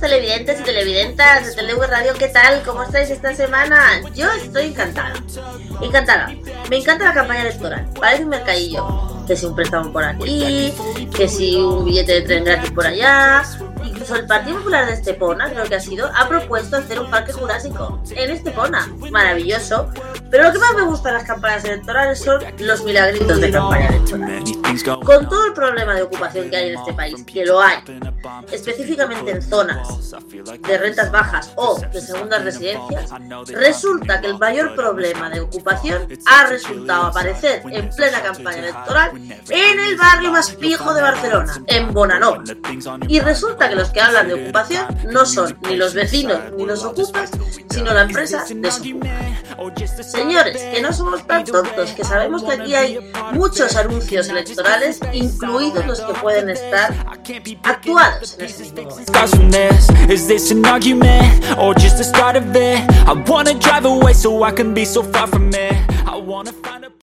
televidentes y televidentas de Telewe Radio, ¿qué tal? ¿Cómo estáis esta semana? Yo estoy encantada. Encantada. Me encanta la campaña electoral. Parece un mercadillo. Que si un préstamo por aquí, que si un billete de tren gratis por allá. Incluso el Partido Popular de Estepona, creo que ha sido, ha propuesto hacer un parque jurásico en Estepona. Maravilloso. Pero lo que más me gusta de las campañas electorales son los milagritos de campaña electoral. Con todo el problema de ocupación que hay en este país, que lo hay, específicamente en zonas de rentas bajas o de segundas residencias, resulta que el mayor problema de ocupación ha resultado aparecer en plena campaña electoral en el barrio más pijo de Barcelona, en Bonanó. Y resulta que los que hablan de ocupación no son ni los vecinos ni los ocupas, sino la empresa Desocupa. Señores, que no somos tan tontos, que sabemos que aquí hay muchos anuncios electorales, incluidos los que pueden estar actuados en este momento.